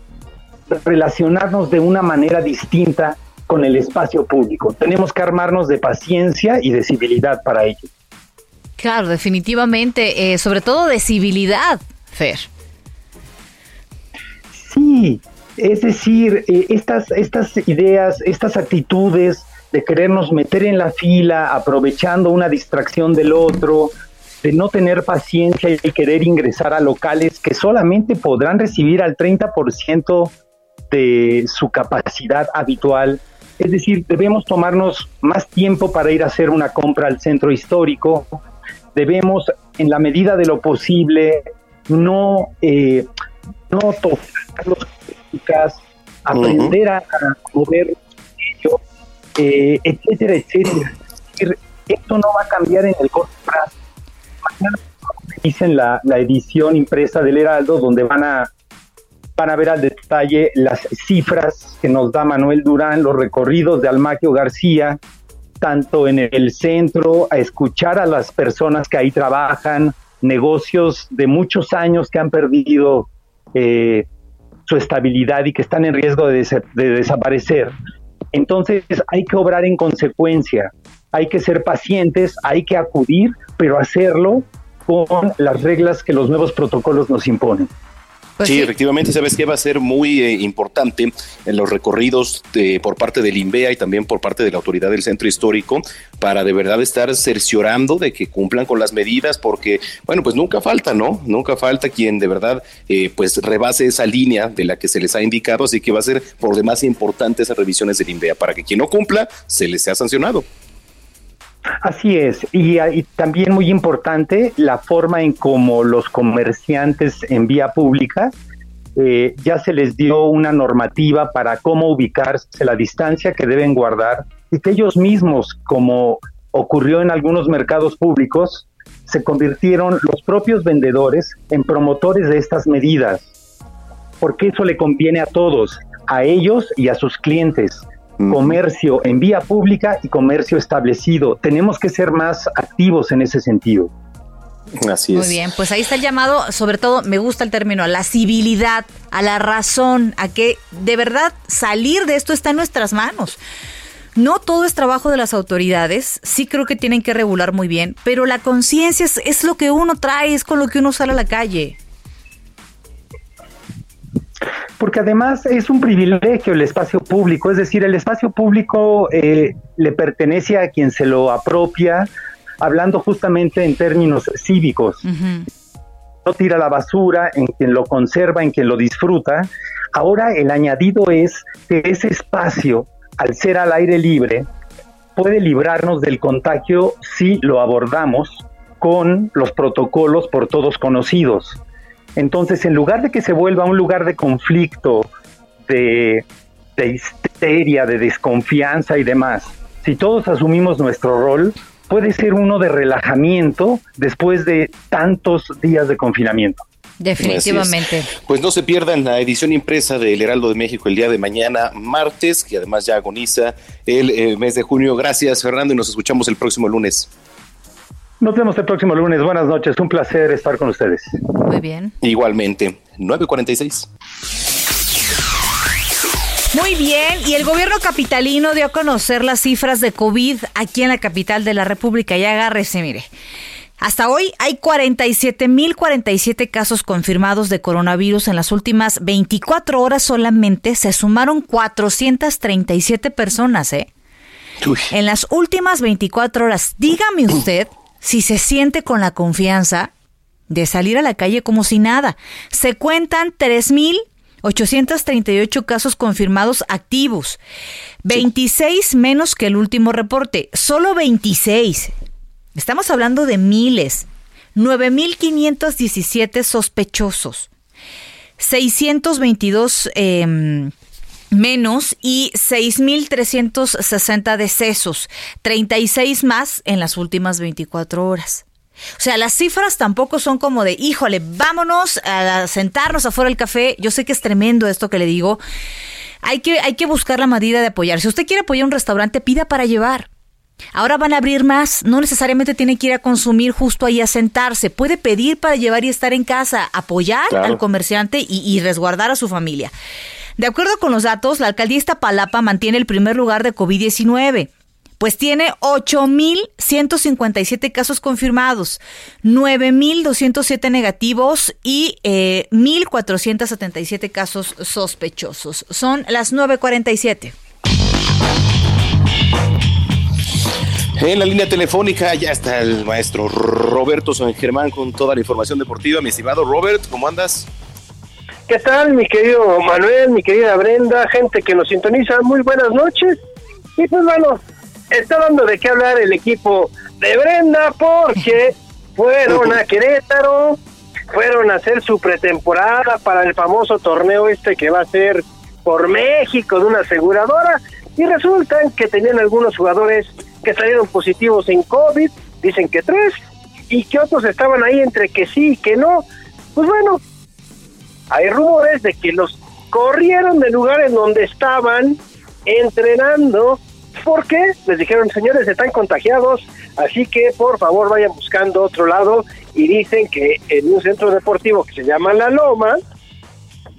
Speaker 17: relacionarnos de una manera distinta con el espacio público. Tenemos que armarnos de paciencia y de civilidad para ello.
Speaker 3: Claro, definitivamente, eh, sobre todo de civilidad, Fer.
Speaker 17: Sí, es decir, eh, estas, estas ideas, estas actitudes de querernos meter en la fila, aprovechando una distracción del otro, de no tener paciencia y querer ingresar a locales que solamente podrán recibir al 30% de su capacidad habitual. Es decir, debemos tomarnos más tiempo para ir a hacer una compra al centro histórico. Debemos, en la medida de lo posible, no, eh, no tocar los aprender a, mover eh, etcétera, etcétera. Esto no va a cambiar en el corto plazo. Mañana dicen la, la edición impresa del Heraldo, donde van a van a ver al detalle las cifras que nos da Manuel Durán, los recorridos de Almaquio García, tanto en el centro, a escuchar a las personas que ahí trabajan, negocios de muchos años que han perdido eh, su estabilidad y que están en riesgo de, de desaparecer. Entonces hay que obrar en consecuencia, hay que ser pacientes, hay que acudir, pero hacerlo con las reglas que los nuevos protocolos nos imponen.
Speaker 4: Pues sí, efectivamente, sabes que va a ser muy eh, importante en los recorridos por parte del INVEA y también por parte de la autoridad del centro histórico para de verdad estar cerciorando de que cumplan con las medidas, porque, bueno, pues nunca falta, ¿no? Nunca falta quien de verdad eh, pues rebase esa línea de la que se les ha indicado, así que va a ser por demás importante esas revisiones del INVEA para que quien no cumpla se les sea sancionado.
Speaker 17: Así es, y, y, también muy importante la forma en cómo los comerciantes en vía pública eh, ya se les dio una normativa para cómo ubicarse, la distancia que deben guardar y que ellos mismos, como ocurrió en algunos mercados públicos, se convirtieron los propios vendedores en promotores de estas medidas, porque eso le conviene a todos, a ellos y a sus clientes comercio en vía pública y comercio establecido. Tenemos que ser más activos en ese sentido.
Speaker 4: Así es.
Speaker 3: Muy bien, pues ahí está el llamado, sobre todo me gusta el término, a la civilidad, a la razón, a que de verdad salir de esto está en nuestras manos. No todo es trabajo de las autoridades, sí creo que tienen que regular muy bien, pero la conciencia es, es, lo que uno trae, es con lo que uno sale a la calle
Speaker 17: porque además es un privilegio el espacio público, es decir, el espacio público eh, le pertenece a quien se lo apropia, hablando justamente en términos cívicos. No tira la basura, en quien lo conserva, en quien lo disfruta. Ahora el añadido es que ese espacio, al ser al aire libre, puede librarnos del contagio si lo abordamos con los protocolos por todos conocidos. Entonces, en lugar de que se vuelva un lugar de conflicto, de, histeria, de desconfianza y demás, si todos asumimos nuestro rol, puede ser uno de relajamiento después de tantos días de confinamiento.
Speaker 3: Definitivamente.
Speaker 4: Pues no se pierdan la edición impresa del Heraldo de México el día de mañana, martes, que además ya agoniza el eh, mes de junio. Gracias, Fernando, y nos escuchamos el próximo lunes.
Speaker 17: Nos vemos el próximo lunes. Buenas noches. Un placer estar con ustedes.
Speaker 3: Muy bien.
Speaker 4: Igualmente. 946.
Speaker 3: Muy bien, y el gobierno capitalino dio a conocer las cifras de COVID aquí en la capital de la República. Y agárrese, mire. Hasta hoy hay 47.047 casos confirmados de coronavirus. En las últimas 24 horas solamente se sumaron 437 personas, ¿eh? En las últimas 24 horas, dígame usted si se siente con la confianza de salir a la calle como si nada. Se cuentan 3.838 casos confirmados activos, 26 menos que el último reporte, solo 26. Estamos hablando de miles. 9.517 sospechosos, 622 eh, menos y 6.360 decesos, 36 más en las últimas 24 horas. O sea, las cifras tampoco son como de, híjole, vámonos a sentarnos afuera del café. Yo sé que es tremendo esto que le digo. Hay que, hay que buscar la medida de apoyar. Si usted quiere apoyar un restaurante, pida para llevar. Ahora van a abrir más, no necesariamente tiene que ir a consumir justo ahí a sentarse, puede pedir para llevar y estar en casa, apoyar al comerciante y, y resguardar a su familia. De acuerdo con los datos, la alcaldía Iztapalapa mantiene el primer lugar de COVID-19 pues tiene 8.157 casos confirmados, 9.207 negativos y eh, 1.477 casos sospechosos. Son las 9.47.
Speaker 4: En la línea telefónica ya está el maestro Roberto San Germán con toda la información deportiva. Mi estimado Robert, ¿cómo andas?
Speaker 18: ¿Qué tal, mi querido Manuel, mi querida Brenda, gente que nos sintoniza? Muy buenas noches. Y pues bueno, está dando de qué hablar el equipo de Brenda porque fueron a Querétaro, fueron a hacer su pretemporada para el famoso torneo este que va a ser por México de una aseguradora y resultan que tenían algunos jugadores que salieron positivos en COVID, dicen que tres, y que otros estaban ahí entre que sí y que no. Pues bueno, hay rumores de que los corrieron del lugar en donde estaban entrenando. Porque les dijeron, señores, están contagiados, así que por favor vayan buscando otro lado y dicen que en un centro deportivo que se llama La Loma,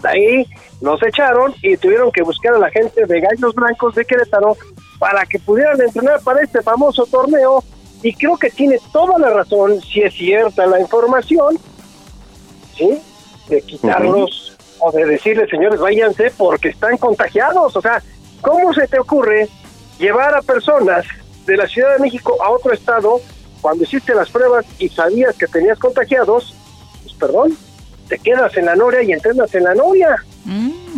Speaker 18: ahí los echaron y tuvieron que buscar a la gente de Gallos Blancos de Querétaro para que pudieran entrenar para este famoso torneo. Y creo que tiene toda la razón, si es cierta la información, ¿sí? De quitarlos o de decirles, señores, váyanse porque están contagiados. O sea, ¿cómo se te ocurre llevar a personas de la Ciudad de México a otro estado cuando hiciste las pruebas y sabías que tenías contagiados? Pues perdón, te quedas en la noria y entrenas en la noria.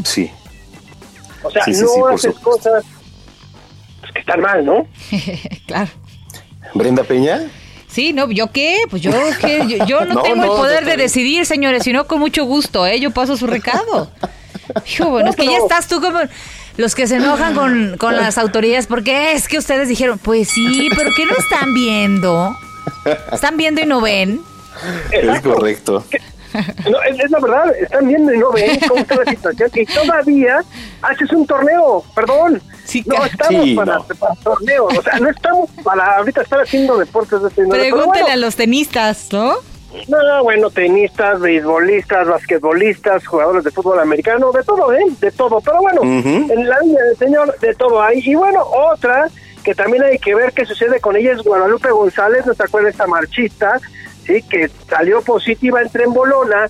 Speaker 4: Sí.
Speaker 18: O sea,
Speaker 4: Sí, sí,
Speaker 18: no
Speaker 4: sí,
Speaker 18: haces
Speaker 4: supuesto.
Speaker 18: cosas pues, que están mal, ¿no?
Speaker 3: claro.
Speaker 4: Brenda Peña.
Speaker 3: Sí, no, ¿yo qué? Pues yo qué, yo, yo no,
Speaker 4: No,
Speaker 3: tengo
Speaker 4: no,
Speaker 3: el poder de decidir, señores, sino con mucho gusto, ¿eh? Yo paso su recado. Hijo, bueno, es que ya estás tú como los que se enojan con, con las autoridades, porque es que ustedes dijeron, pues sí, pero ¿qué no están viendo? ¿Están viendo y no ven?
Speaker 4: Es correcto.
Speaker 18: No, es, es la verdad, están viendo y no ven cómo está la situación y todavía haces un torneo, perdón. No estamos
Speaker 3: Sí,
Speaker 18: para,
Speaker 3: no.
Speaker 18: para torneos, o sea, no estamos para ahorita estar haciendo deportes de este
Speaker 3: Pregúntele
Speaker 18: bueno.
Speaker 3: a los tenistas, ¿no?
Speaker 18: No, bueno, tenistas, beisbolistas, basquetbolistas, jugadores de fútbol americano, de todo, ¿eh? De todo. Pero bueno,
Speaker 4: Ujú.
Speaker 18: en la línea del señor, de todo hay. Y bueno, otra que también hay que ver qué sucede con ella es Guadalupe González, ¿no se acuerda esta marchista? Sí, que salió positiva en Trembolona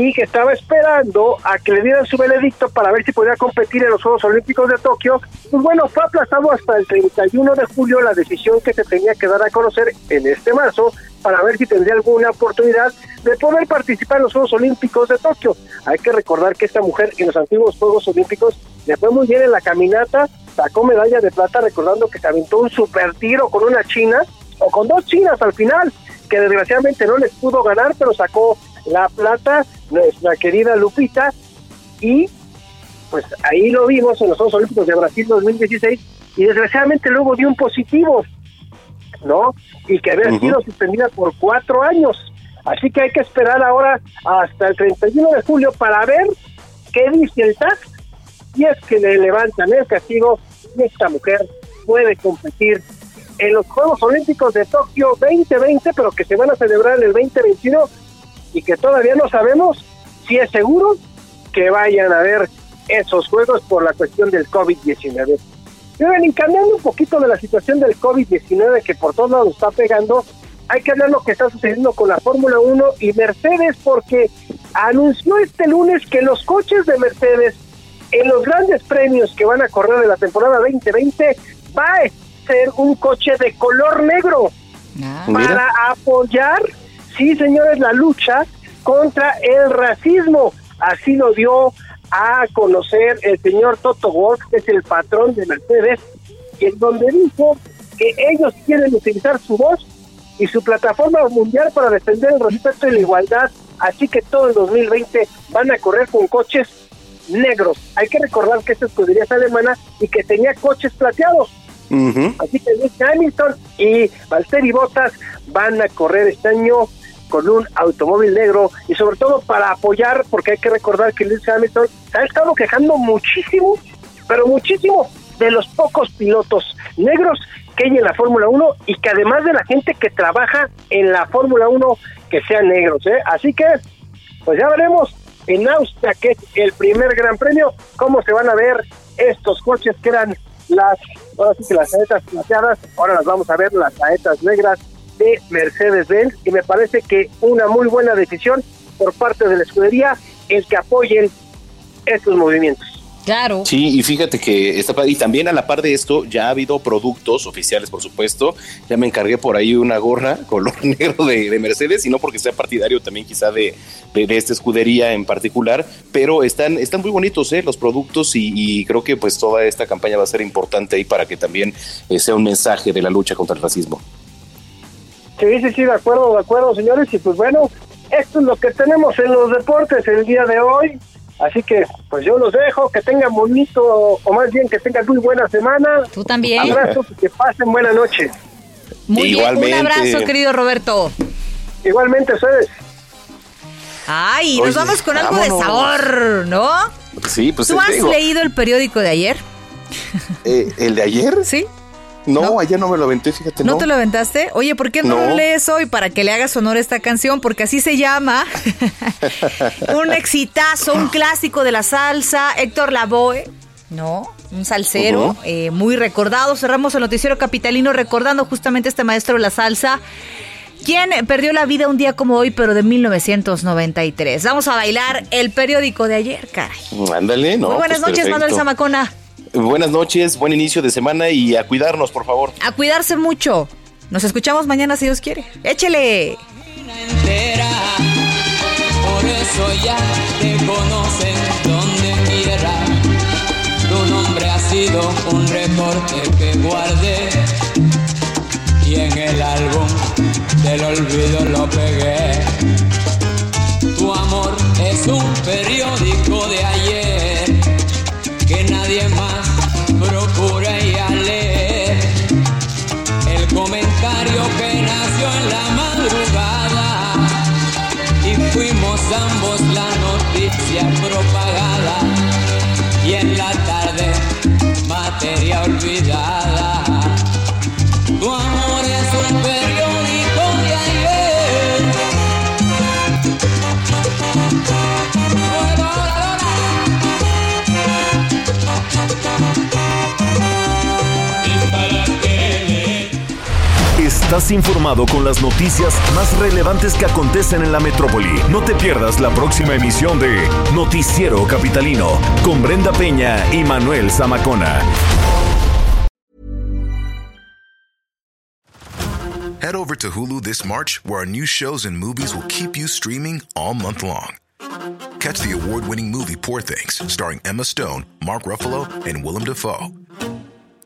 Speaker 18: y que estaba esperando a que le dieran su veredicto para ver si podía competir en los Juegos Olímpicos de Tokio. Pues bueno, fue aplazado hasta el 31 de julio la decisión que se tenía que dar a conocer en este marzo para ver si tendría alguna oportunidad de poder participar en los Juegos Olímpicos de Tokio. Hay que recordar que esta mujer en los antiguos Juegos Olímpicos le fue muy bien en la caminata, sacó medalla de plata recordando que se aventó un super tiro con una china o con dos chinas al final, que desgraciadamente no les pudo ganar, pero sacó la plata nuestra querida Lupita y pues ahí lo vimos en los Juegos Olímpicos de Brasil 2016 y desgraciadamente luego dio un positivo, ¿no? Y que había sido suspendida por cuatro años. Así que hay que esperar ahora hasta el 31 de julio para ver qué dice el TAC y es que le levantan el castigo y esta mujer puede competir en los Juegos Olímpicos de Tokio 2020, pero que se van a celebrar en el 2021 y que todavía no sabemos si es seguro que vayan a ver esos juegos por la cuestión del COVID-19. Y bueno, y cambiando un poquito de la situación del COVID-19 que por todos lados está pegando, hay que hablar lo que está sucediendo con la Fórmula 1 y Mercedes porque anunció este lunes que los coches de Mercedes en los grandes premios que van a correr de la temporada 2020 va a ser un coche de color negro para apoyar, sí señores, la lucha contra el racismo. Así lo dio a conocer el señor Toto Wolff, que es el patrón de Mercedes, y en donde dijo que ellos quieren utilizar su voz y su plataforma mundial para defender el respeto y la igualdad. Así que todo el 2020 van a correr con coches negros. Hay que recordar que esta escudería es alemana y que tenía coches plateados. Así que Hamilton y Valtteri Bottas van a correr este año con un automóvil negro y sobre todo para apoyar, porque hay que recordar que Lewis Hamilton se ha estado quejando muchísimo, pero muchísimo de los pocos pilotos negros que hay en la Fórmula 1 y que además de la gente que trabaja en la Fórmula 1 que sean negros, ¿eh? Así que, pues ya veremos en Austria, que es el primer gran premio, cómo se van a ver estos coches que eran las, ahora sí que las saetas plateadas, ahora las vamos a ver las saetas negras de Mercedes-Benz y me parece que una muy buena decisión por parte de la escudería el que apoyen estos movimientos.
Speaker 3: Claro.
Speaker 4: Sí, y fíjate que está y también a la par de esto ya ha habido productos oficiales, por supuesto. Ya me encargué por ahí una gorra color negro de, Mercedes, y no porque sea partidario también quizá de, de, esta escudería en particular, pero están, están muy bonitos ¿eh? los productos y, creo que pues toda esta campaña va a ser importante ahí para que también eh, sea un mensaje de la lucha contra el racismo.
Speaker 18: Sí, sí, sí, de acuerdo, de acuerdo, señores. Y pues bueno, esto es lo que tenemos en los deportes el día de hoy. Así que, pues yo los dejo, que tengan bonito, o más bien que tengan muy buena semana.
Speaker 3: Tú también.
Speaker 18: Abrazos y que pasen buena noche.
Speaker 3: Muy bien, un abrazo, querido Roberto.
Speaker 18: Igualmente, ustedes.
Speaker 3: Ay, nos vamos con algo de sabor, ¿no?
Speaker 4: Sí, pues
Speaker 3: ¿Tú has leído el periódico de ayer?
Speaker 4: Eh, ¿El de ayer?
Speaker 3: Sí.
Speaker 4: No, ayer no me lo aventé, fíjate.
Speaker 3: ¿No, te lo aventaste? Oye, ¿por qué no, lo lees hoy para que le hagas honor a esta canción? Porque así se llama. un exitazo, un clásico de la salsa. Héctor Lavoe, ¿no? Un salsero eh, muy recordado. Cerramos el noticiero capitalino recordando justamente a este maestro de la salsa. Quien perdió la vida un día como hoy, pero de 1993. Vamos a bailar el periódico de ayer, caray.
Speaker 4: Ándale, ¿no?
Speaker 3: Muy buenas
Speaker 4: pues
Speaker 3: noches, Manuel Zamacona.
Speaker 4: Buenas noches, buen inicio de semana y a cuidarnos, por favor.
Speaker 3: A cuidarse mucho. Nos escuchamos mañana si Dios quiere. Échele.
Speaker 19: Por eso ya te conocen donde quiera. Tu nombre ha sido un recorte que guardé y en el álbum del olvido lo pegué. Tu amor es un periódico de ayer procura y
Speaker 2: Estás informado con las noticias más relevantes que acontecen en la metrópoli. No te pierdas la próxima emisión de Noticiero Capitalino con Brenda Peña y Manuel Zamacona.
Speaker 20: Head over to Hulu this March, where our new shows and movies will keep you streaming all month long. Catch the award-winning movie Poor Things, starring Emma Stone, Mark Ruffalo, and Willem Dafoe.